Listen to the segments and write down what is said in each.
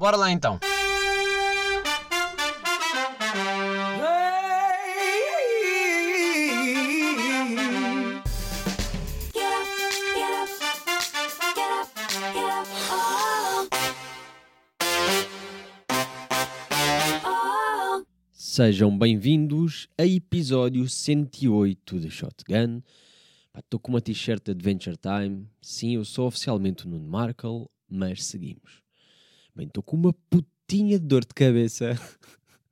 Bora lá então. Sejam bem-vindos a episódio 108 de Shotgun. Estou com uma t-shirt Adventure Time. Sim, eu sou oficialmente o Nuno Markle, mas seguimos. Estou com uma putinha de dor de cabeça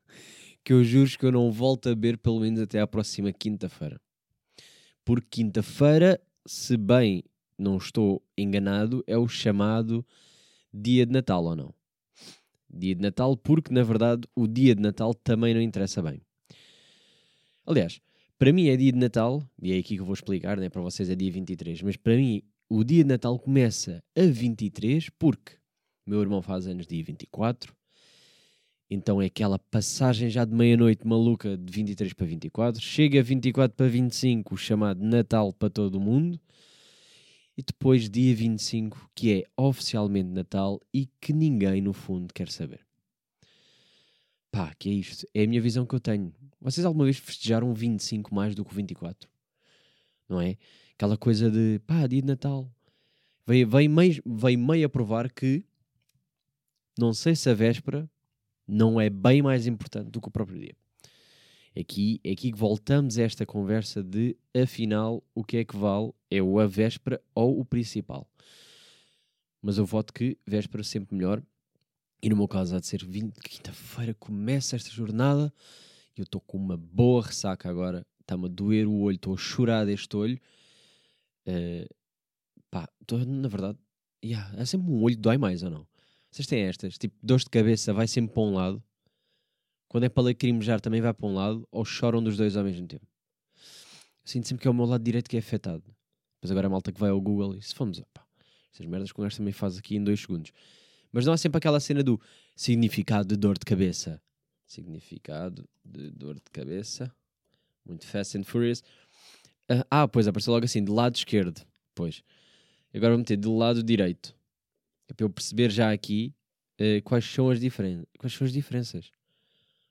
que eu juro que eu não volto a ver pelo menos até à próxima quinta-feira. Porque quinta-feira, se bem não estou enganado, é o chamado dia de Natal ou não? dia de Natal, porque na verdade o dia de Natal também não interessa bem. Aliás, para mim é dia de Natal, e é aqui que eu vou explicar, né? para vocês é dia 23, mas para mim o dia de Natal começa a 23 porque meu irmão faz anos dia 24, então é aquela passagem já de meia-noite maluca de 23 para 24, chega a 24 para 25, o chamado Natal para todo o mundo, e depois dia 25, que é oficialmente Natal e que ninguém no fundo quer saber. Pá, que é isto? É a minha visão que eu tenho. Vocês alguma vez festejaram 25 mais do que o 24? Não é? Aquela coisa de pá, dia de Natal. Veio, veio, meio, veio meio a provar que não sei se a véspera não é bem mais importante do que o próprio dia. Aqui, aqui que voltamos a esta conversa de, afinal, o que é que vale? É o a véspera ou o principal? Mas eu voto que véspera sempre melhor. E no meu caso há de ser 20, quinta-feira começa esta jornada e eu estou com uma boa ressaca agora. Está-me a doer o olho, estou a chorar deste olho. Uh, pá, tô, na verdade, yeah, é sempre um olho que dói mais ou não? Vocês têm estas, tipo, dor de cabeça vai sempre para um lado quando é para lacrimejar também vai para um lado ou choram dos dois ao mesmo tempo. Sinto sempre que é o meu lado direito que é afetado. Mas agora a malta que vai ao Google e se fomos, pá, estas merdas que o gajo também faz aqui em dois segundos. Mas não há sempre aquela cena do significado de dor de cabeça. Significado de dor de cabeça. Muito Fast and Furious. Uh, ah, pois apareceu logo assim, de lado esquerdo. Pois. Agora vou meter de lado direito. É para eu perceber já aqui uh, quais, são as diferen quais são as diferenças.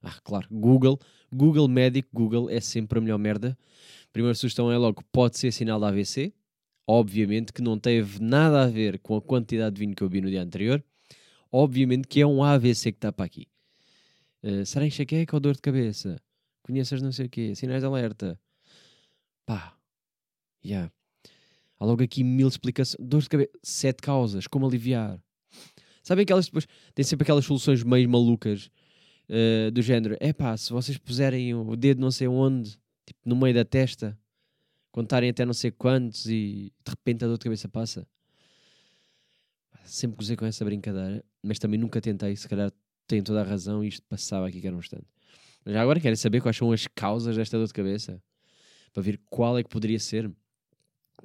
Ah, claro, Google, Google Médico, Google é sempre a melhor merda. Primeira sugestão é logo, pode ser sinal de AVC. Obviamente que não teve nada a ver com a quantidade de vinho que eu vi no dia anterior. Obviamente que é um AVC que está para aqui. Uh, será enxaqueca ou dor de cabeça? Conheças não sei o quê? Sinais de alerta? Pá, já. Yeah. Há logo aqui mil explicações. Dor de cabeça, sete causas, como aliviar. Sabem aquelas depois. Tem sempre aquelas soluções meio malucas uh, do género: é pá, se vocês puserem o dedo não sei onde, tipo no meio da testa, contarem até não sei quantos e de repente a dor de cabeça passa. Sempre gozei com essa brincadeira, mas também nunca tentei. Se calhar tem toda a razão e isto passava aqui que era um instante. Mas já agora querem saber quais são as causas desta dor de cabeça? Para ver qual é que poderia ser.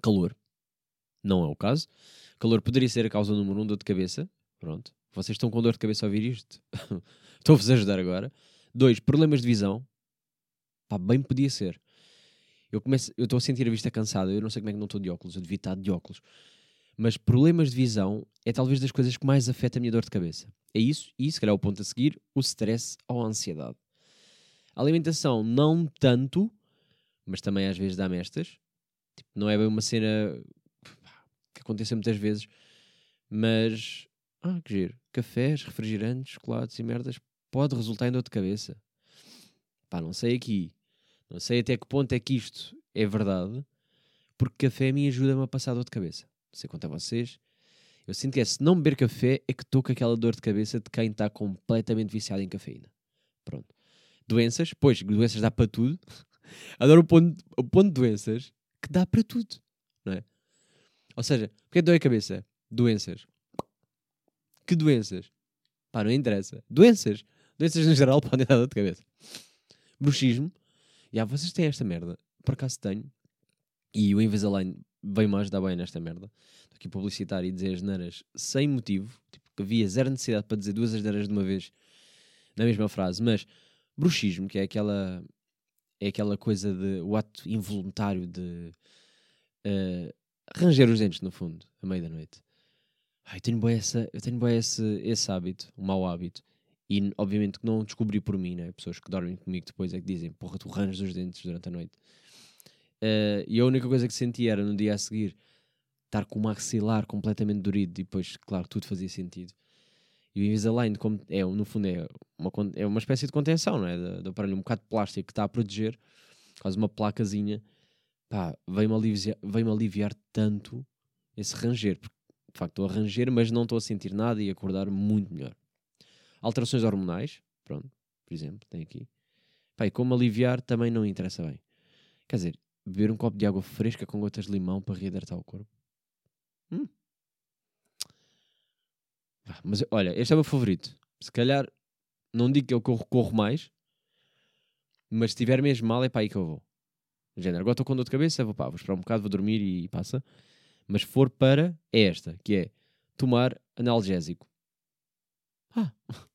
Calor. Não é o caso. Calor poderia ser a causa número um dor de cabeça. Pronto. Vocês estão com dor de cabeça a ouvir isto? Estou-vos a ajudar agora. Dois, problemas de visão. Pá, bem podia ser. Eu começo, eu estou a sentir a vista cansada. Eu não sei como é que não estou de óculos. Eu devia estar de óculos. Mas problemas de visão é talvez das coisas que mais afeta a minha dor de cabeça. É isso, e se calhar o ponto a seguir, o stress ou a ansiedade. A alimentação, não tanto, mas também às vezes dá-me. Tipo, não é bem uma cena que aconteça muitas vezes, mas. Ah, que giro. Cafés, refrigerantes, chocolates e merdas pode resultar em dor de cabeça. Pá, não sei aqui. Não sei até que ponto é que isto é verdade, porque café me ajuda-me a passar dor de cabeça. Não sei quanto a vocês. Eu sinto que é, se não beber café, é que estou com aquela dor de cabeça de quem está completamente viciado em cafeína. Pronto. Doenças, pois, doenças dá para tudo. Adoro o ponto, o ponto de doenças que dá para tudo, não é? Ou seja, porque é dor de cabeça? Doenças. Que doenças? Pá, não interessa. Doenças. Doenças no geral podem dar dor de cabeça. Bruxismo. E ah, vocês têm esta merda. Por acaso tenho. E o Invisalign veio mais dar bem nesta merda. Estou aqui a publicitar e dizer as neiras sem motivo. Tipo, que havia zero necessidade para dizer duas asneiras de uma vez na mesma frase. Mas bruxismo, que é aquela é aquela coisa de o ato involuntário de uh, ranger os dentes no fundo, à meia da noite. Ai, tenho bem essa, eu tenho bem esse, esse hábito, um mau hábito. E obviamente que não descobri por mim, né? Pessoas que dormem comigo depois é que dizem, porra, tu ranges os dentes durante a noite. Uh, e a única coisa que senti era no dia a seguir estar com o maxilar completamente dorido e depois, claro, tudo fazia sentido. E o Invisalign, como é, no fundo, é uma, é uma espécie de contenção, não é? Do aparelho, um bocado de plástico que está a proteger, quase uma placazinha, pá, veio-me aliviar, veio aliviar tanto esse ranger, porque de facto estou a ranger, mas não estou a sentir nada e acordar muito melhor. Alterações hormonais, pronto, por exemplo, tem aqui. Pá, e como aliviar também não interessa bem. Quer dizer, beber um copo de água fresca com gotas de limão para reidratar o corpo. Hum. Mas olha, este é o meu favorito. Se calhar, não digo que eu recorro mais, mas se estiver mesmo mal, é para aí que eu vou. Género, agora estou com dor de cabeça, vou, pá, vou esperar um bocado, vou dormir e passa. Mas for para, é esta, que é tomar analgésico. Ah,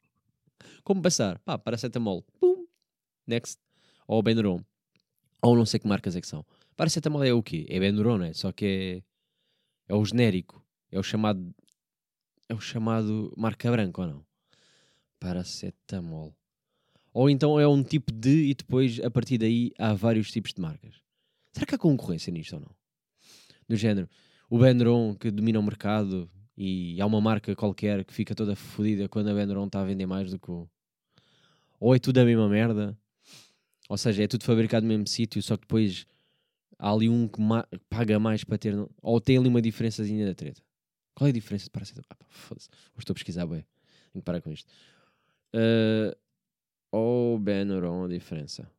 como passar? Pá, paracetamol. Pum. Next. Ou Benuron. Ou não sei que marcas é que são. Paracetamol é o quê? É Benuron, é? Só que é, é o genérico. É o chamado. É o chamado marca branca ou não? Paracetamol. Ou então é um tipo de e depois a partir daí há vários tipos de marcas. Será que há concorrência nisto ou não? Do género, o Benuron que domina o mercado e há uma marca qualquer que fica toda fodida quando a Benuron está a vender mais do que o. Ou é tudo a mesma merda ou seja, é tudo fabricado no mesmo sítio, só que depois há ali um que ma paga mais para ter. Ou tem ali uma diferençazinha da treta. Qual é a diferença de paracetamol? Ah, Hoje estou a pesquisar, bem. Tenho que parar com isto. Uh, ou Benuron a diferença?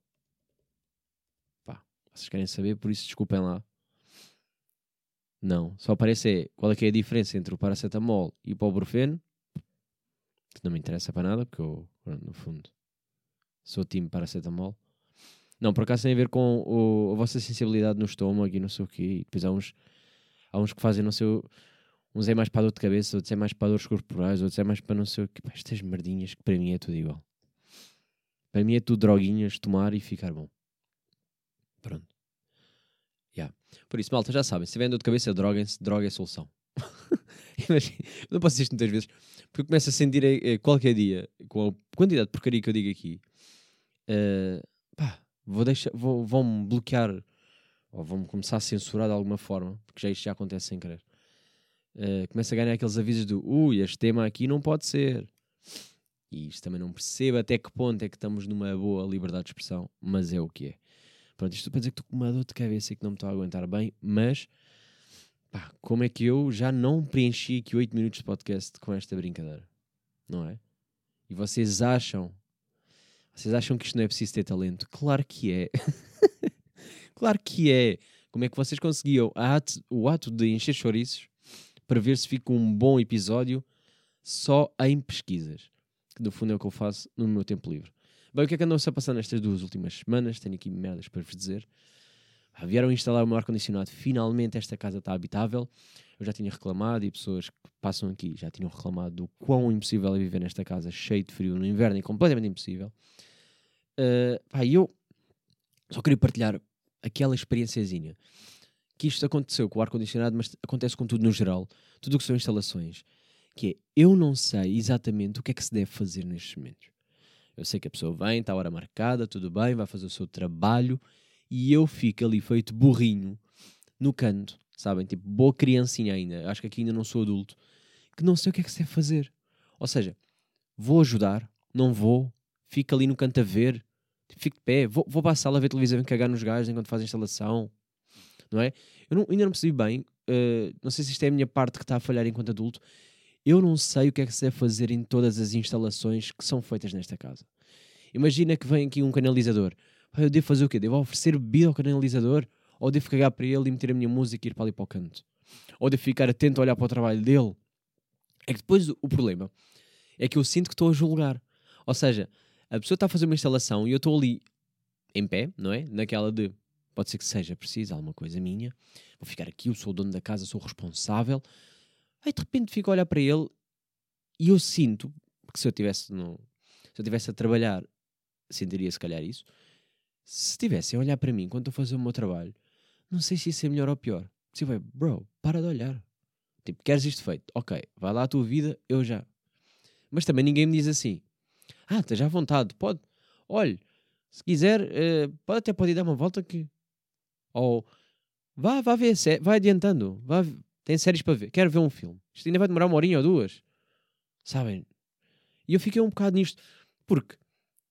Pá, vocês querem saber, por isso desculpem lá. Não, só aparece qual é que é a diferença entre o paracetamol e o ibuprofeno, que não me interessa para nada, porque eu, no fundo, sou time paracetamol. Não, por acaso tem a ver com o, a vossa sensibilidade no estômago e não sei o quê. E depois há uns, há uns que fazem, não sei, uns é mais para dor de cabeça, outros é mais para dores corporais, outros é mais para não sei o quê. Pá, estas merdinhas que para mim é tudo igual. Para mim é tudo droguinhas, tomar e ficar bom. Pronto. Yeah. Por isso, malta, já sabem, se tiverem dor de cabeça, droguem-se, droga é solução. Imagina, não posso dizer isto muitas vezes, porque começo a sentir eh, qualquer dia, com a quantidade de porcaria que eu digo aqui, uh, pá, vou deixar, vou, vão-me bloquear ou vão-me começar a censurar de alguma forma, porque já isto já acontece sem querer. Uh, começa a ganhar aqueles avisos do ui, este tema aqui não pode ser. E isto também não percebo até que ponto é que estamos numa boa liberdade de expressão, mas é o que é. Pronto, isto para dizer que estou com uma dor de cabeça e que não me estou a aguentar bem, mas pá, como é que eu já não preenchi aqui 8 minutos de podcast com esta brincadeira? Não é? E vocês acham vocês acham que isto não é preciso ter talento? Claro que é. claro que é. Como é que vocês conseguiam ato, o ato de encher chouriços para ver se fica um bom episódio só em pesquisas? Que no fundo é o que eu faço no meu tempo livre. Bem, o que é que andou-se a passar nestas duas últimas semanas? Tenho aqui merdas para vos dizer. Ah, vieram instalar o meu ar-condicionado. Finalmente esta casa está habitável. Eu já tinha reclamado e pessoas que passam aqui já tinham reclamado do quão impossível é viver nesta casa cheio de frio no inverno e completamente impossível. Uh, pá, eu só queria partilhar aquela experiênciazinha que isto aconteceu com o ar-condicionado, mas acontece com tudo no geral, tudo o que são instalações, que é, eu não sei exatamente o que é que se deve fazer nestes momentos. Eu sei que a pessoa vem, está a hora marcada, tudo bem, vai fazer o seu trabalho, e eu fico ali feito burrinho, no canto, sabem? Tipo, boa criancinha ainda, acho que aqui ainda não sou adulto, que não sei o que é que se deve fazer. Ou seja, vou ajudar, não vou, fico ali no canto a ver, Tipo, fico de pé, vou, vou para a sala ver televisão e cagar nos gajos enquanto faz a instalação, não é? Eu não, ainda não percebi bem, uh, não sei se isto é a minha parte que está a falhar enquanto adulto, eu não sei o que é que se deve fazer em todas as instalações que são feitas nesta casa. Imagina que vem aqui um canalizador. Eu devo fazer o quê? Devo oferecer bebida ao canalizador? Ou devo cagar para ele e meter a minha música e ir para ali para o canto? Ou devo ficar atento a olhar para o trabalho dele? É que depois o problema é que eu sinto que estou a julgar. Ou seja, a pessoa está a fazer uma instalação e eu estou ali em pé, não é? Naquela de pode ser que seja preciso alguma coisa minha, vou ficar aqui, eu sou o dono da casa, sou o responsável. Aí de repente fico a olhar para ele e eu sinto, porque se eu tivesse no, se eu tivesse a trabalhar, sentiria se calhar isso. Se estivesse a olhar para mim enquanto a fazer o meu trabalho, não sei se isso é melhor ou pior. Se vai, bro, para de olhar. Tipo, queres isto feito? Ok, vai lá a tua vida, eu já. Mas também ninguém me diz assim: Ah, esteja à vontade, pode. Olhe, se quiser, uh, pode, até pode dar uma volta que. Ou vá, vá ver, vai adiantando. Vá, tem séries para ver. Quero ver um filme. Isto ainda vai demorar uma horinha ou duas. Sabem? E eu fiquei um bocado nisto. Porque,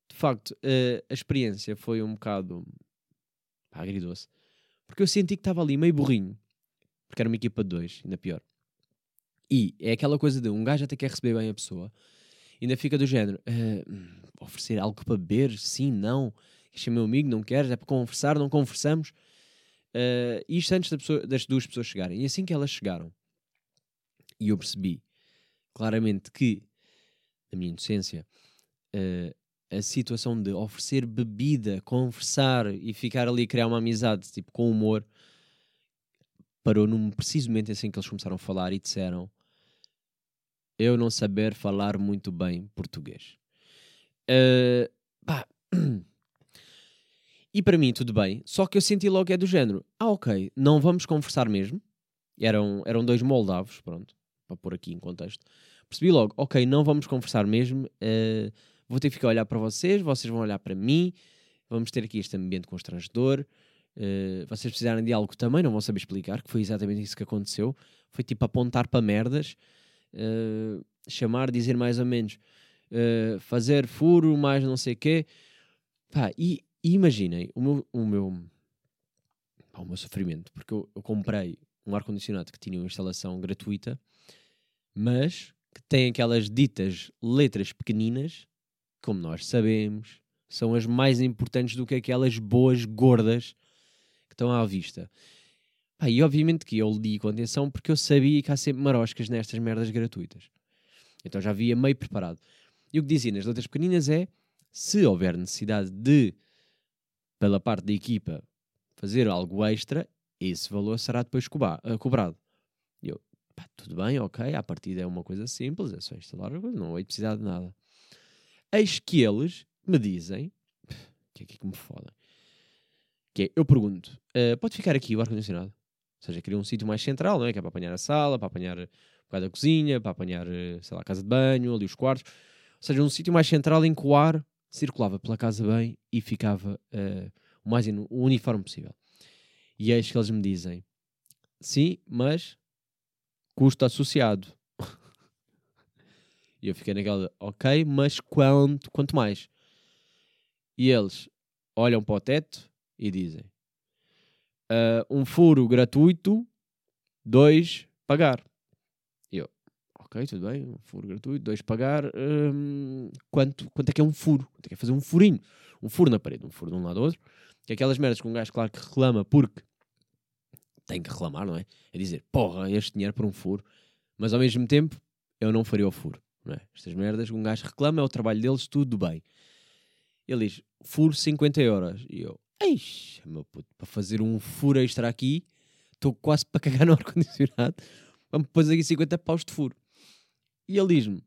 de facto, uh, a experiência foi um bocado pá. Porque eu senti que estava ali meio burrinho. Porque era uma equipa de dois, ainda pior. E é aquela coisa de um gajo até quer receber bem a pessoa, ainda fica do género: uh, oferecer algo para beber? Sim, não. Este é meu amigo, não queres? É para conversar, não conversamos. Uh, isto antes da pessoa, das duas pessoas chegarem. E assim que elas chegaram, e eu percebi claramente que, na minha inocência, uh, a situação de oferecer bebida, conversar e ficar ali a criar uma amizade, tipo, com humor, parou num preciso momento assim que eles começaram a falar e disseram eu não saber falar muito bem português. Uh, pá. E para mim tudo bem, só que eu senti logo é do género, ah ok, não vamos conversar mesmo. Eram, eram dois moldavos, pronto, para pôr aqui em contexto. Percebi logo, ok, não vamos conversar mesmo, uh, vou ter que ficar a olhar para vocês, vocês vão olhar para mim, vamos ter aqui este ambiente constrangedor. Uh, vocês precisarem de algo também, não vão saber explicar, que foi exatamente isso que aconteceu. Foi tipo apontar para merdas uh, chamar, dizer mais ou menos, uh, fazer furo, mais não sei o quê. Pá, e, e, imaginem o meu, o meu, o meu sofrimento, porque eu, eu comprei um ar-condicionado que tinha uma instalação gratuita, mas que tem aquelas ditas letras pequeninas, como nós sabemos, são as mais importantes do que aquelas boas gordas que estão à vista. Pá, e obviamente que eu li com atenção porque eu sabia que há sempre maroscas nestas merdas gratuitas. Então já havia meio preparado. E o que dizia nas letras pequeninas é: se houver necessidade de, pela parte da equipa, fazer algo extra, esse valor será depois eh, cobrado. E eu, pá, tudo bem, ok, a partida é uma coisa simples, é só instalar, não vai precisar de nada. Eis que eles me dizem, que é aqui que me fodem, que é, eu pergunto, uh, pode ficar aqui o ar-condicionado? Ou seja, queria um sítio mais central, não é? Que é para apanhar a sala, para apanhar o bocado da cozinha, para apanhar, eh, sei lá, a casa de banho, ali os quartos. Ou seja, um sítio mais central em que o ar circulava pela casa bem e ficava uh, o mais uniforme possível. E é isso que eles me dizem: sim, mas custo associado. e eu fiquei naquela, ok, mas quanto, quanto mais? E eles olham para o teto e dizem: uh, um furo gratuito, dois, pagar. Ok, tudo bem, um furo gratuito, dois, pagar. Um, quanto, quanto é que é um furo? Quanto é que é fazer um furinho? Um furo na parede, um furo de um lado ao outro. Que é aquelas merdas com um gajo, claro, que reclama porque tem que reclamar, não é? É dizer, porra, este dinheiro por um furo. Mas ao mesmo tempo, eu não faria o furo. Não é? Estas merdas, um gajo reclama, é o trabalho deles, tudo bem. Ele diz, furo 50 euros. E eu, Eixa, meu puto, para fazer um furo extra aqui, estou quase para cagar no ar-condicionado. Vamos pôr aqui 50 paus de furo. E ele diz-me: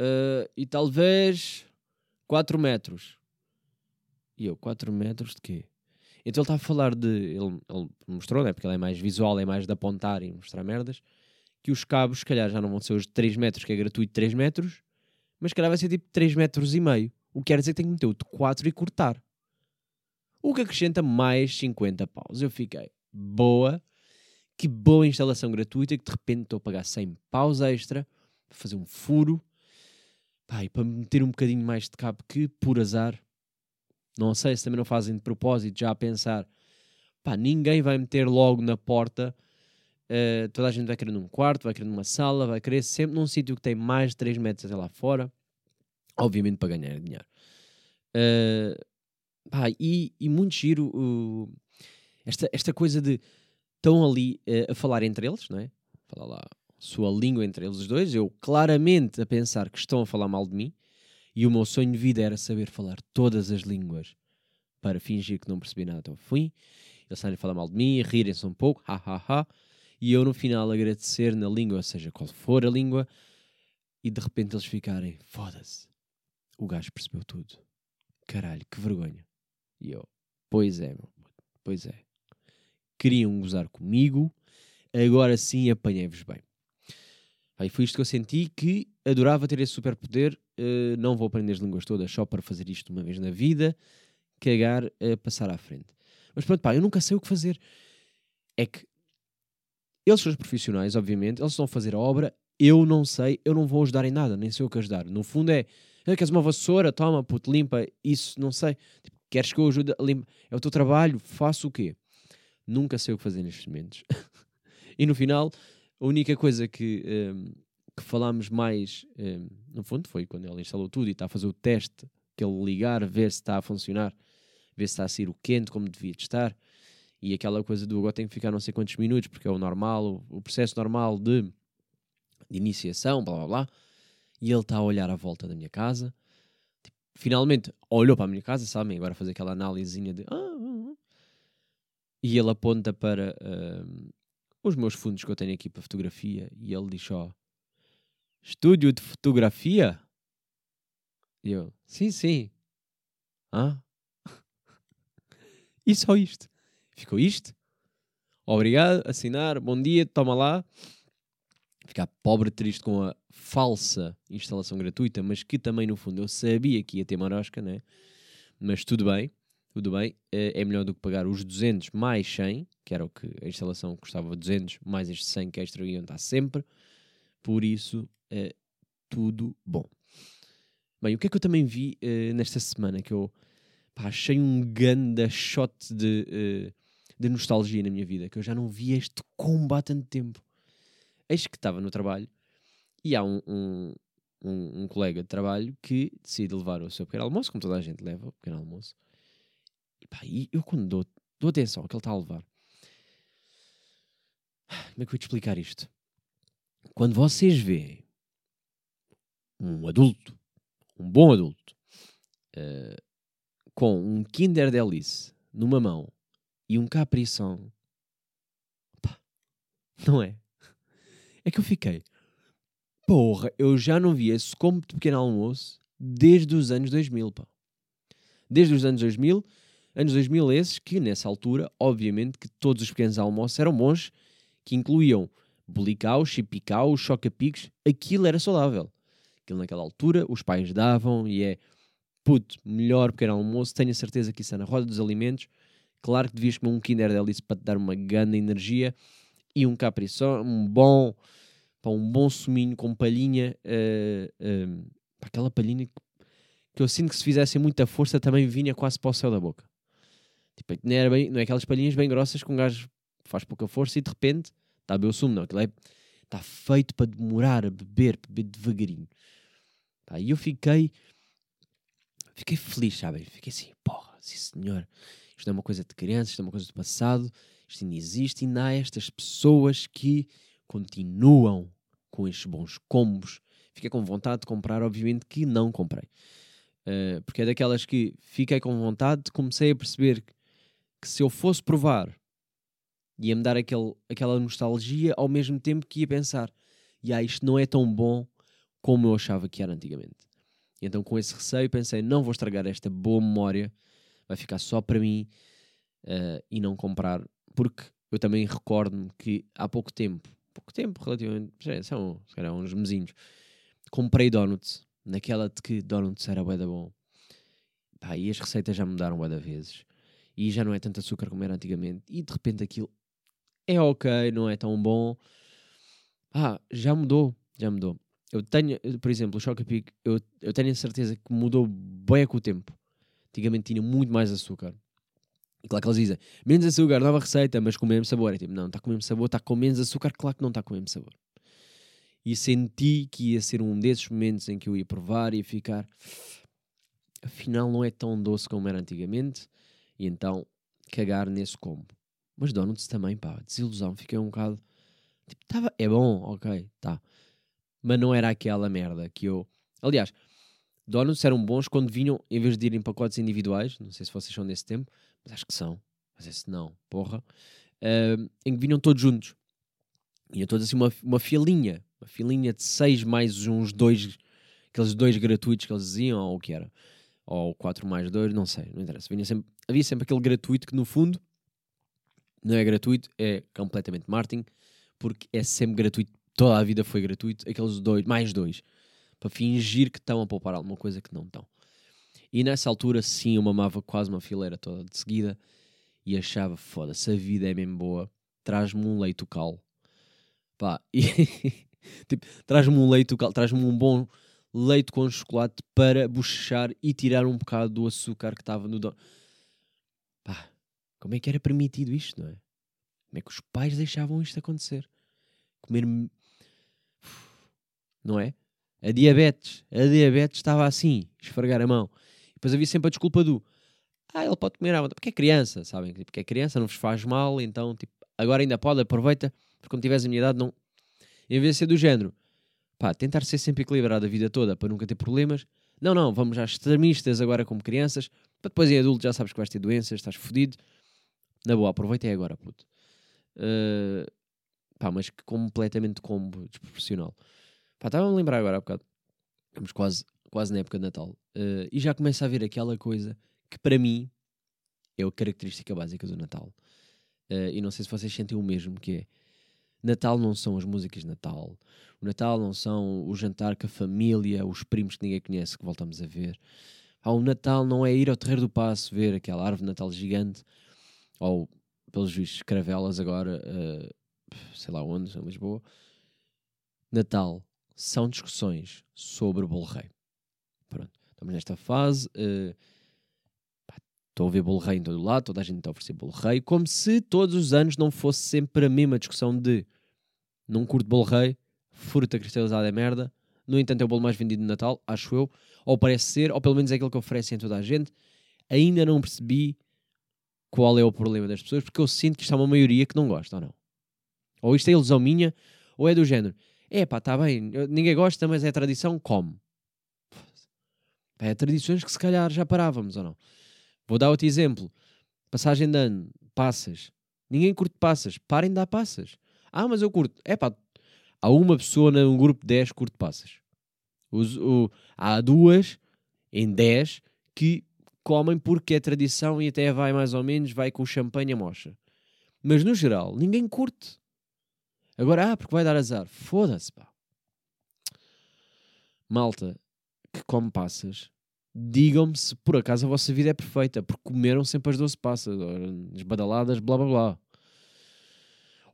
uh, e talvez 4 metros. E eu, 4 metros de quê? Então ele está a falar de. Ele, ele mostrou, né? Porque ele é mais visual, é mais de apontar e mostrar merdas. Que os cabos, se calhar, já não vão ser os de 3 metros, que é gratuito 3 metros, mas se calhar vai ser tipo 3 metros e meio. O que quer dizer que tem que meter o de 4 e cortar o que acrescenta mais 50 paus. Eu fiquei, boa, que boa instalação gratuita, que de repente estou a pagar 100 paus extra para fazer um furo, pá, e para meter um bocadinho mais de cabo que, por azar, não sei se também não fazem de propósito, já a pensar, pá, ninguém vai meter logo na porta, uh, toda a gente vai querer num quarto, vai querer numa sala, vai querer sempre num sítio que tem mais de 3 metros até lá fora, obviamente para ganhar dinheiro. Uh, Pá, e, e muito giro uh, esta, esta coisa de estão ali uh, a falar entre eles, não é? Falar lá sua língua entre eles dois. Eu claramente a pensar que estão a falar mal de mim e o meu sonho de vida era saber falar todas as línguas para fingir que não percebi nada até o fim. Eles saem a falar mal de mim, rirem-se um pouco, ha ha ha, e eu no final agradecer na língua, seja qual for a língua, e de repente eles ficarem, foda-se, o gajo percebeu tudo. Caralho, que vergonha. E eu, pois é, meu, pois é. Queriam gozar comigo, agora sim apanhei-vos bem. Aí foi isto que eu senti que adorava ter esse superpoder. Uh, não vou aprender as línguas todas só para fazer isto uma vez na vida, cagar a passar à frente. Mas pronto, pá, eu nunca sei o que fazer. É que eles são os profissionais, obviamente, eles a fazer a obra, eu não sei, eu não vou ajudar em nada, nem sei o que ajudar. No fundo é, ah, queres uma vassoura? Toma, puto, limpa, isso, não sei. Tipo, queres que eu ajude a limpar? É o teu trabalho, faço o quê? Nunca sei o que fazer nestes momentos. e no final, a única coisa que, um, que falámos mais, um, no fundo, foi quando ele instalou tudo e está a fazer o teste, que ele ligar, ver se está a funcionar, ver se está a sair o quente como devia estar. E aquela coisa do agora tem que ficar não sei quantos minutos, porque é o normal, o, o processo normal de, de iniciação, blá blá blá. E ele está a olhar à volta da minha casa. Tipo, finalmente olhou para a minha casa, sabem? Agora fazer aquela análisezinha de. Ah. E ele aponta para uh, os meus fundos que eu tenho aqui para fotografia e ele diz só: Estúdio de fotografia? E eu: Sim, sim. Ah? e só isto. Ficou isto. Obrigado, assinar, bom dia, toma lá. Ficar pobre, triste com a falsa instalação gratuita, mas que também no fundo eu sabia que ia ter marosca, né? Mas tudo bem tudo bem, eh, é melhor do que pagar os 200 mais 100, que era o que a instalação custava 200, mais estes 100 que extra iam estar sempre, por isso, é tudo bom. Bem, o que é que eu também vi uh, nesta semana, que eu pá, achei um ganda shot de, de nostalgia na minha vida, que eu já não vi este combo há tanto tempo. Eis que estava no trabalho e há um, um, um, um colega de trabalho que decide levar o seu pequeno almoço, como toda a gente leva o pequeno almoço, pá, e eu quando dou, dou atenção ao que ele está a levar, como é que eu vou te explicar isto? Quando vocês veem um adulto, um bom adulto, uh, com um Kinder Delice numa mão e um Caprição, pá, não é? É que eu fiquei, porra, eu já não vi esse como de pequeno almoço desde os anos 2000, pá. Desde os anos 2000 Anos 2000 esses que, nessa altura, obviamente que todos os pequenos almoços eram bons, que incluíam bulicau, chipicau, choca-picos, aquilo era saudável. Aquilo naquela altura os pais davam e é puto, melhor pequeno almoço, tenho a certeza que isso é na roda dos alimentos. Claro que devias comer um Kinder Delice para te dar uma grande energia e um Capricorn, um bom, para um bom suminho com palhinha, uh, uh, aquela palhinha que, que eu sinto que se fizessem muita força também vinha quase para o céu da boca. Tipo, não, era bem, não é aquelas palhinhas bem grossas que um gajo faz pouca força e de repente está a beber o sumo, não. Aquilo é, está feito para demorar a beber, para beber devagarinho. Tá, e eu fiquei, fiquei feliz, sabem? Fiquei assim, porra, sim senhor, isto não é uma coisa de criança, isto é uma coisa do passado, isto ainda existe e ainda há estas pessoas que continuam com estes bons combos. Fiquei com vontade de comprar, obviamente que não comprei. Uh, porque é daquelas que fiquei com vontade, comecei a perceber que que se eu fosse provar, ia-me dar aquele, aquela nostalgia ao mesmo tempo que ia pensar, e ah, isto não é tão bom como eu achava que era antigamente. E então, com esse receio, pensei: não vou estragar esta boa memória, vai ficar só para mim uh, e não comprar, porque eu também recordo-me que há pouco tempo, pouco tempo relativamente, são se calhar uns mesinhos, comprei donuts, naquela de que donuts era bué da bom. Pá, e as receitas já mudaram bué da vezes e já não é tanto açúcar como era antigamente, e de repente aquilo é ok, não é tão bom. Ah, já mudou, já mudou. Eu tenho, por exemplo, o Choca Pic, eu, eu tenho a certeza que mudou bem com o tempo. Antigamente tinha muito mais açúcar. E claro que eles dizem, menos açúcar, nova receita, mas com o mesmo sabor. É tipo, não, está com o mesmo sabor, está com menos açúcar, claro que não está com o mesmo sabor. E senti que ia ser um desses momentos em que eu ia provar e ficar, afinal não é tão doce como era antigamente e então cagar nesse combo. Mas donuts também, pá, desilusão, fiquei um bocado. Tipo, tava, é bom, ok, tá. Mas não era aquela merda que eu. Aliás, donuts eram bons quando vinham, em vez de ir em pacotes individuais, não sei se vocês são desse tempo, mas acho que são. Mas esse não, porra. Uh, em que vinham todos juntos. Vinham todos assim uma, uma filinha. Uma filinha de seis mais uns dois. Aqueles dois gratuitos que eles diziam, ou o que era ou 4 mais 2, não sei, não interessa. Vinha sempre, havia sempre aquele gratuito que no fundo não é gratuito, é completamente marketing, porque é sempre gratuito, toda a vida foi gratuito, aqueles dois, mais dois, para fingir que estão a poupar alguma coisa que não estão. E nessa altura, sim, eu mamava quase uma fileira toda de seguida e achava, foda-se, a vida é mesmo boa, traz-me um leite cal. Pá, e tipo, traz-me um leite cal, traz-me um bom leite com chocolate para bochechar e tirar um bocado do açúcar que estava no dono. Pá, como é que era permitido isto, não é? Como é que os pais deixavam isto acontecer? Comer. Não é? A diabetes. A diabetes estava assim, esfregar a mão. E depois havia sempre a desculpa do. Ah, ele pode comer à vontade. Porque é criança, sabem? Porque é criança, não vos faz mal, então, tipo, agora ainda pode, aproveita. Porque quando tiveres a minha idade, não. Em vez de ser do género, pá, tentar ser sempre equilibrado a vida toda para nunca ter problemas. Não, não, vamos às extremistas agora como crianças, para depois em adulto já sabes que vais ter doenças, estás fodido. Na boa, aproveita agora, puto. Uh, pá, mas que completamente combo desproporcional. Pá, estava a me lembrar agora há bocado. Estamos quase, quase na época de Natal. Uh, e já começa a ver aquela coisa que para mim é a característica básica do Natal. Uh, e não sei se vocês sentem o mesmo, que é Natal não são as músicas de Natal. O Natal não são o jantar com a família, os primos que ninguém conhece que voltamos a ver. Ah, o Natal não é ir ao Terreiro do Passo ver aquela árvore de Natal gigante ou pelos vistos, Cravelas agora, uh, sei lá onde, em Lisboa. Natal são discussões sobre o bolo rei. Pronto, estamos nesta fase. Uh, estou a ver bolo rei em todo lado, toda a gente está a oferecer bolo rei, como se todos os anos não fosse sempre a mesma discussão de não curto bolo rei, fruta cristalizada é merda. No entanto, é o bolo mais vendido de Natal, acho eu. Ou parece ser, ou pelo menos é aquele que oferecem a toda a gente. Ainda não percebi qual é o problema das pessoas, porque eu sinto que isto é uma maioria que não gosta, ou não? Ou isto é ilusão minha, ou é do género. É pá, está bem, ninguém gosta, mas é tradição, come. É tradições que se calhar já parávamos, ou não? Vou dar outro exemplo. Passagem de ano, passas. Ninguém curte passas, parem de dar passas. Ah, mas eu curto. É pá, há uma pessoa num grupo de 10 que curte passas. Os, o, há duas em 10 que comem porque é tradição e até vai mais ou menos, vai com champanhe a mocha. Mas no geral, ninguém curte. Agora, ah, porque vai dar azar. Foda-se, pá. Malta que come passas, digam-me se por acaso a vossa vida é perfeita, porque comeram sempre as 12 passas, as badaladas, blá blá blá.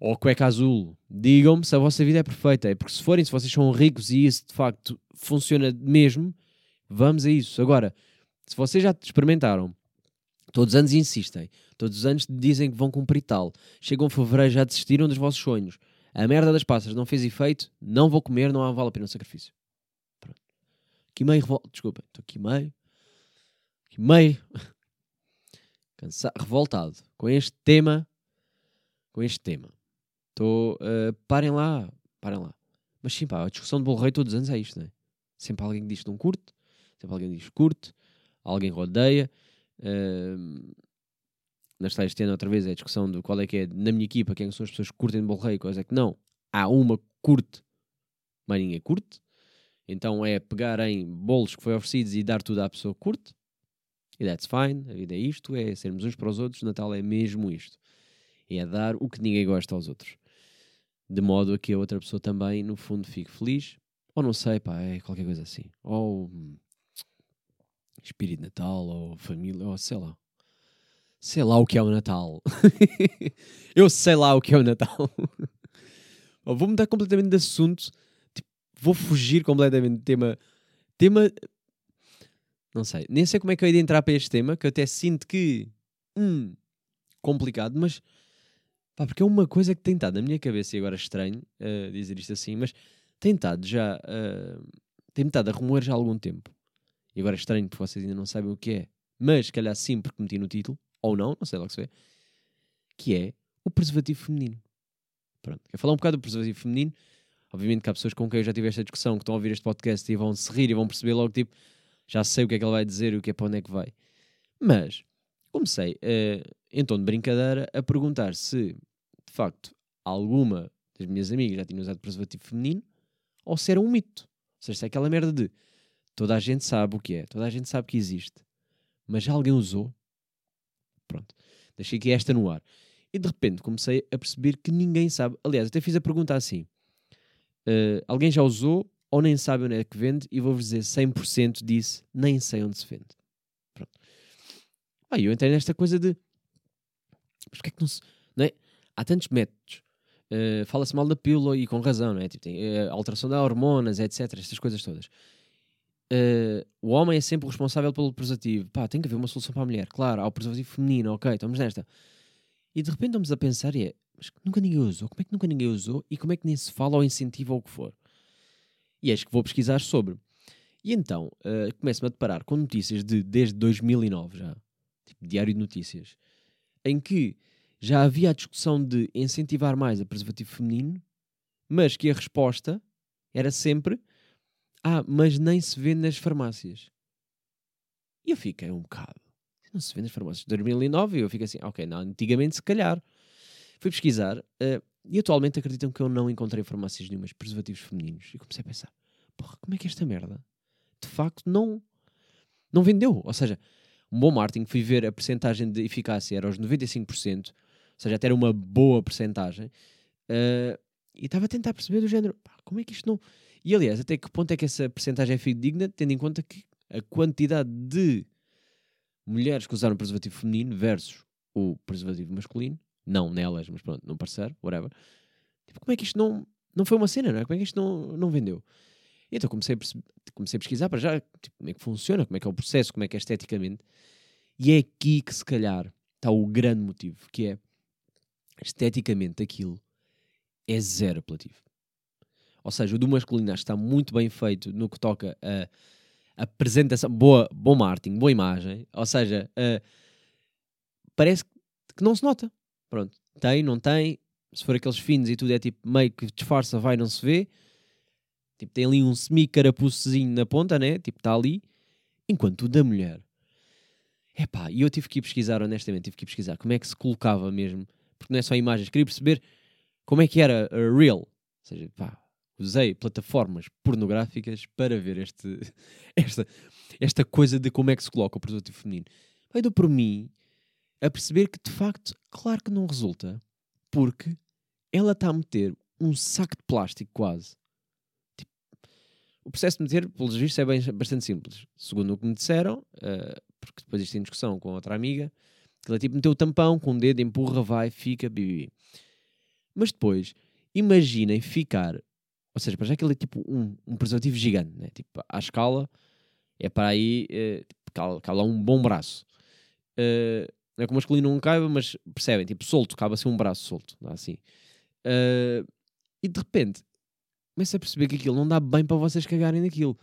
Ou cueca azul. Digam-me se a vossa vida é perfeita. É porque se forem, se vocês são ricos e isso de facto funciona mesmo, vamos a isso. Agora, se vocês já experimentaram, todos os anos insistem, todos os anos dizem que vão cumprir tal, chegam a fevereiro já desistiram dos vossos sonhos, a merda das passas não fez efeito, não vou comer, não vale a pena o sacrifício. Aqui meio revoltado, desculpa, estou aqui meio, aqui meio Cansa revoltado com este tema, com este tema. Estou, uh, parem lá, parem lá. Mas sim, pá, a discussão de Bolo Rei todos os anos é isto, não é? Sempre alguém diz que não curte, sempre alguém diz que curte, alguém rodeia. Uh, nós está este ano outra vez é a discussão de qual é que é, na minha equipa, quem são as pessoas que curtem de bolo rei, quais é que não. Há uma curte, mas ninguém curte. Então é pegar em bolos que foi oferecidos e dar tudo à pessoa que curte. E that's fine, a vida é isto, é sermos uns para os outros, Natal é mesmo isto. É dar o que ninguém gosta aos outros. De modo a que a outra pessoa também, no fundo, fique feliz. Ou não sei, pá, é qualquer coisa assim. Ou hum, espírito de Natal ou família, ou sei lá. Sei lá o que é o Natal. eu sei lá o que é o Natal. vou mudar completamente de assunto. Vou fugir completamente do tema. Tema. Não sei. Nem sei como é que eu ia entrar para este tema, que eu até sinto que. Hum. Complicado, mas. Pá, porque é uma coisa que tem estado na minha cabeça e agora é estranho uh, dizer isto assim, mas tem estado já. Uh, tem estado a remoer já há algum tempo e agora é estranho porque vocês ainda não sabem o que é, mas se calhar sim porque meti no título, ou não, não sei lá o que se vê, que é o preservativo feminino. Pronto, quero falar um bocado do preservativo feminino. Obviamente que há pessoas com quem eu já tive esta discussão que estão a ouvir este podcast e vão se rir e vão perceber logo, tipo, já sei o que é que ele vai dizer e o que é para onde é que vai. Mas comecei, uh, em tom de brincadeira, a perguntar se, de facto, alguma das minhas amigas já tinha usado preservativo feminino ou se era um mito. Ou seja, se é aquela merda de Toda a gente sabe o que é, toda a gente sabe que existe. Mas já alguém usou? Pronto. Deixei aqui esta no ar. E de repente comecei a perceber que ninguém sabe. Aliás, até fiz a pergunta assim: uh, alguém já usou ou nem sabe onde é que vende? E vou-vos dizer: 100% disse nem sei onde se vende. Pronto. Aí eu entrei nesta coisa de. Mas porquê é que não se. Não é? Há tantos métodos. Uh, Fala-se mal da pílula e com razão, não é? Tipo, tem, uh, alteração de hormonas, etc. Estas coisas todas. Uh, o homem é sempre o responsável pelo preservativo. Pá, tem que haver uma solução para a mulher. Claro, há o preservativo feminino, ok, estamos nesta. E de repente estamos a pensar e é, mas nunca ninguém usou. Como é que nunca ninguém usou? E como é que nem se fala ou incentiva ou o que for? E és que vou pesquisar sobre. E então, uh, começo-me a deparar com notícias de desde 2009 já. Tipo, diário de notícias. Em que já havia a discussão de incentivar mais a preservativo feminino, mas que a resposta era sempre ah, mas nem se vê nas farmácias. E eu fiquei um bocado. Não se vê nas farmácias. 2009 e eu fico assim, ok, não, antigamente se calhar. Fui pesquisar uh, e atualmente acreditam que eu não encontrei farmácias nenhumas preservativos femininos. E comecei a pensar, porra, como é que esta merda? De facto, não, não vendeu. Ou seja, um bom marketing, fui ver a percentagem de eficácia era aos 95%, ou seja, até era uma boa percentagem. Uh, e estava a tentar perceber do género, pá, como é que isto não... E aliás, até que ponto é que essa percentagem é fidedigna, tendo em conta que a quantidade de mulheres que usaram preservativo feminino versus o preservativo masculino, não nelas, mas pronto, não parceiro, whatever. Tipo, como é que isto não, não foi uma cena, não é? Como é que isto não, não vendeu? E então comecei a, comecei a pesquisar para já tipo, como é que funciona, como é que é o processo, como é que é esteticamente. E é aqui que se calhar está o grande motivo, que é esteticamente aquilo é zero apelativo. Ou seja, o do masculino está muito bem feito no que toca a apresentação, boa, bom marketing, boa imagem. Ou seja, uh, parece que não se nota. Pronto, tem, não tem. Se for aqueles finos e tudo é tipo meio que disfarça, vai, não se vê. Tipo, tem ali um semi-carapucezinho na ponta, né? Tipo, está ali. Enquanto o da mulher. É pá, e eu tive que ir pesquisar, honestamente, tive que ir pesquisar como é que se colocava mesmo. Porque não é só imagens, queria perceber como é que era uh, real. Ou seja, pá, usei plataformas pornográficas para ver este, esta, esta coisa de como é que se coloca o preservativo feminino. Vai deu por mim a perceber que de facto, claro que não resulta, porque ela está a meter um saco de plástico quase. Tipo, o processo de meter, pelos vistos, é bem, bastante simples. Segundo o que me disseram, uh, porque depois isto em discussão com outra amiga, ela tipo meteu o tampão com o dedo, empurra, vai, fica, bibi. Mas depois, imaginem ficar ou seja, para já aquilo é tipo um, um preservativo gigante, né? tipo, à escala, é para aí, é, tipo, cala, um bom braço. Uh, não é que o masculino não caiba, mas percebem, tipo, solto, cabe assim um braço solto, assim. Uh, e de repente, começa a perceber que aquilo não dá bem para vocês cagarem naquilo.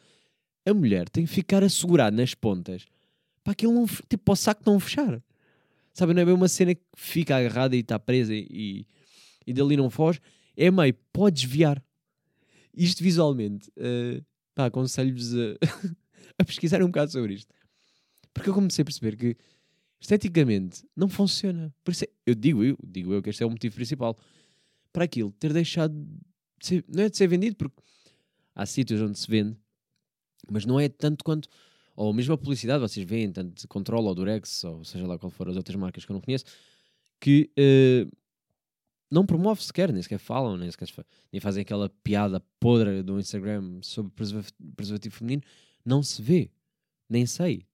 A mulher tem que ficar a segurar nas pontas para aquilo não, tipo, para o saco não fechar. Sabe, não é bem uma cena que fica agarrada e está presa e, e dali não foge. É meio, pode desviar. Isto visualmente, uh, pá, aconselho-vos a, a pesquisar um bocado sobre isto. Porque eu comecei a perceber que esteticamente não funciona. Por isso é, eu digo eu, digo eu que este é o motivo principal para aquilo ter deixado de ser, não é de ser vendido, porque há sítios onde se vende, mas não é tanto quanto, ou mesmo a publicidade, vocês veem, tanto de Control ou Durex, ou seja lá qual for as outras marcas que eu não conheço, que uh, não promove sequer, nem sequer falam, nem sequer nem fazem aquela piada podre do Instagram sobre preservativo feminino, não se vê, nem sei.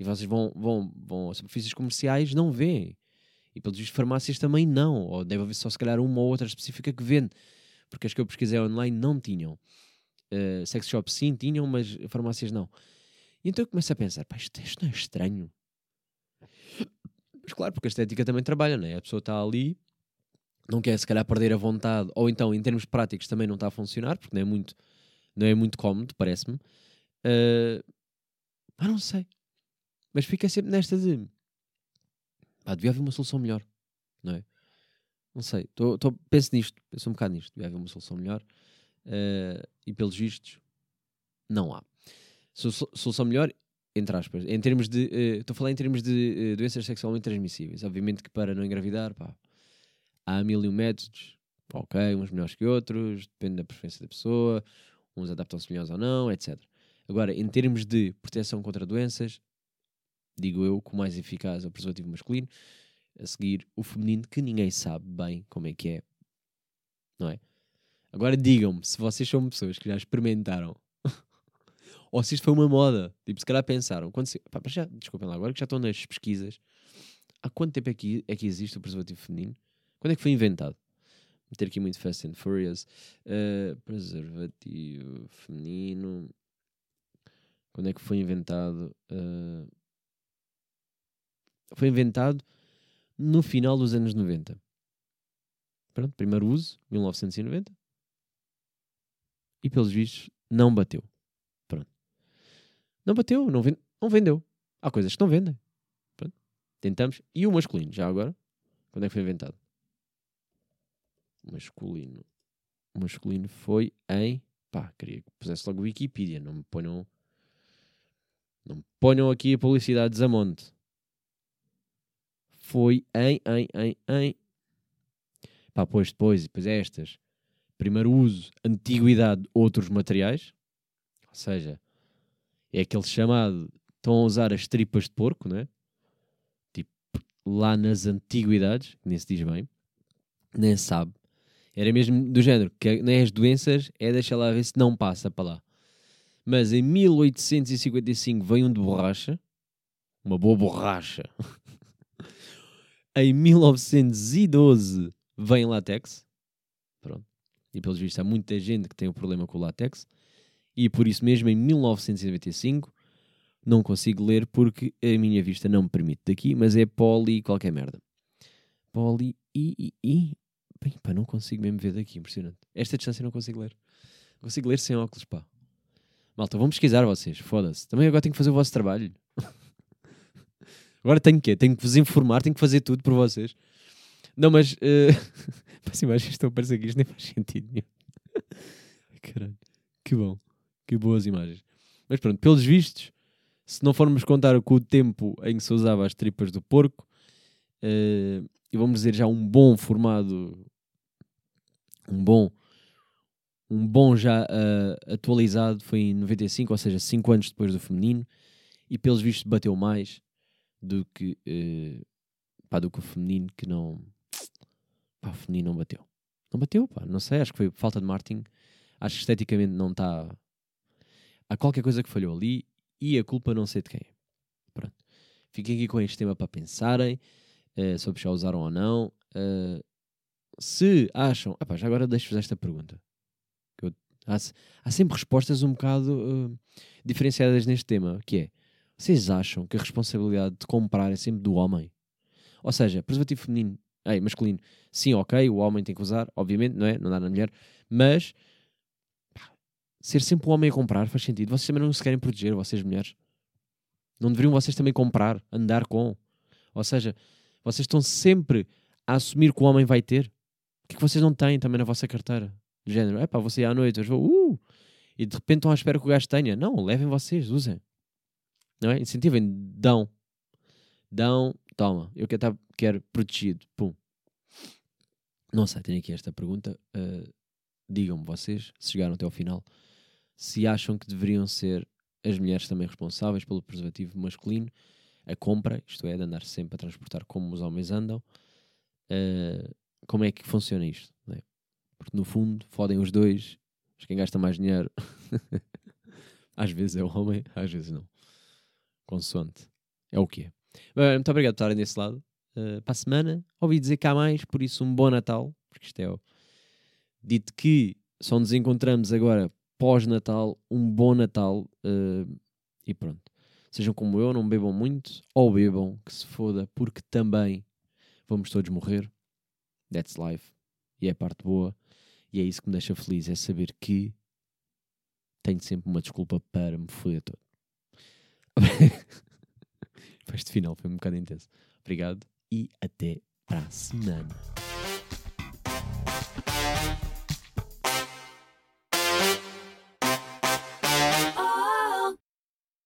E vocês vão, vão, vão a superfícies comerciais, não veem. E pelos vistos, farmácias também não. Ou deve haver só se calhar uma ou outra específica que vende. Porque as que eu pesquisei online não tinham. Uh, sex shops sim tinham, mas farmácias não. E então eu começo a pensar, pá, isto, isto não é estranho. Mas claro, porque a estética também trabalha, não é? A pessoa está ali não quer se calhar perder a vontade, ou então em termos práticos também não está a funcionar, porque não é muito, não é muito cómodo, parece-me. Uh, ah, não sei. Mas fica sempre nesta de pá, devia haver uma solução melhor, não é? Não sei, tô, tô, penso nisto, penso um bocado nisto, devia haver uma solução melhor uh, e pelos vistos não há. Solução melhor, entre aspas, em termos de, uh, estou a falar em termos de uh, doenças sexualmente transmissíveis, obviamente que para não engravidar, pá, há mil e um métodos, ok, uns melhores que outros, depende da preferência da pessoa, uns adaptam-se melhores ou não, etc. Agora, em termos de proteção contra doenças, digo eu que o mais eficaz é o preservativo masculino. a seguir o feminino que ninguém sabe bem como é que é. Não é? Agora digam-me se vocês são pessoas que já experimentaram ou se isto foi uma moda. Tipo, se calhar pensaram. Quando se, pá, já, desculpem lá, agora que já estão nas pesquisas, há quanto tempo é que, é que existe o preservativo feminino? Quando é que foi inventado? Vou ter aqui muito Fast and Furious. Uh, preservativo feminino. Quando é que foi inventado? Uh, foi inventado no final dos anos 90. Pronto, primeiro uso, 1990. E pelos vistos, não bateu. Pronto. Não bateu, não, não vendeu. Há coisas que não vendem. Pronto. Tentamos. E o masculino, já agora? Quando é que foi inventado? Masculino. O masculino foi em. Pá, queria que pusesse logo Wikipedia. Não me ponham. Não me ponham aqui a publicidade a monte. Foi em, em, em, em. Pá, pois depois, depois estas. Primeiro uso, antiguidade, outros materiais. Ou seja, é aquele chamado. Estão a usar as tripas de porco, não é? Tipo, lá nas antiguidades, nem se diz bem, nem se sabe. Era mesmo do género, que nem as doenças, é deixar lá ver se não passa para lá. Mas em 1855 veio um de borracha, uma boa borracha. em 1912 vem látex. Pronto. E pelos vistos há muita gente que tem um problema com o látex. E por isso mesmo em 1995 não consigo ler porque a minha vista não me permite daqui, mas é poli qualquer merda. Poli i, i. Bem, pá, não consigo mesmo ver daqui, impressionante. Esta distância não consigo ler. Consigo ler sem óculos, pá. Malta, vão pesquisar vocês, foda-se. Também agora tenho que fazer o vosso trabalho. Agora tenho que Tenho que vos informar, tenho que fazer tudo por vocês. Não, mas. Uh... As imagens estão a parecer que isto nem faz sentido nenhum. Caralho. Que bom. Que boas imagens. Mas pronto, pelos vistos, se não formos contar com o tempo em que se usava as tripas do porco, uh, e vamos dizer já um bom formado, um bom, um bom já uh, atualizado foi em 95, ou seja, 5 anos depois do feminino, e pelos vistos bateu mais do que, uh, pá, do que o feminino que não. Pá, o feminino não bateu. Não bateu, pá, não sei, acho que foi falta de marketing. Acho que esteticamente não está há qualquer coisa que falhou ali e a culpa não sei de quem. Pronto. Fiquem aqui com este tema para pensarem uh, sobre já usaram ou não. Uh, se acham. Epá, já agora deixo-vos esta pergunta. Eu, há, há, sempre respostas um bocado uh, diferenciadas neste tema, que é vocês acham que a responsabilidade de comprar é sempre do homem? Ou seja, preservativo feminino, ei, masculino, sim, ok, o homem tem que usar, obviamente, não é? Não dá na mulher, mas ser sempre o homem a comprar faz sentido. Vocês também não se querem proteger, vocês mulheres. Não deveriam vocês também comprar, andar com. Ou seja, vocês estão sempre a assumir que o homem vai ter. O que é que vocês não têm também na vossa carteira? Do género, é pá, você à noite, eu vou, uh! E de repente estão à espera que o gajo tenha. Não, levem vocês, usem. Não é? Incentivem, dão. Dão, toma. Eu quero estar quero protegido. Pum. Não sei, tenho aqui esta pergunta. Uh, Digam-me vocês, se chegaram até ao final, se acham que deveriam ser as mulheres também responsáveis pelo preservativo masculino, a compra, isto é, de andar sempre a transportar como os homens andam, uh, como é que funciona isto? É? Porque no fundo fodem os dois, mas quem gasta mais dinheiro às vezes é o homem, às vezes não. Consoante. É o. Bem, muito obrigado por estarem desse lado. Uh, para a semana, ouvi dizer há mais, por isso um bom Natal, porque isto é o... dito que só nos encontramos agora pós-Natal, um bom Natal uh, e pronto. Sejam como eu, não bebam muito, ou bebam, que se foda, porque também vamos todos morrer. That's life. E é a parte boa. E é isso que me deixa feliz, é saber que tenho sempre uma desculpa para me foder todo. este final foi um bocado intenso. Obrigado e até para a semana.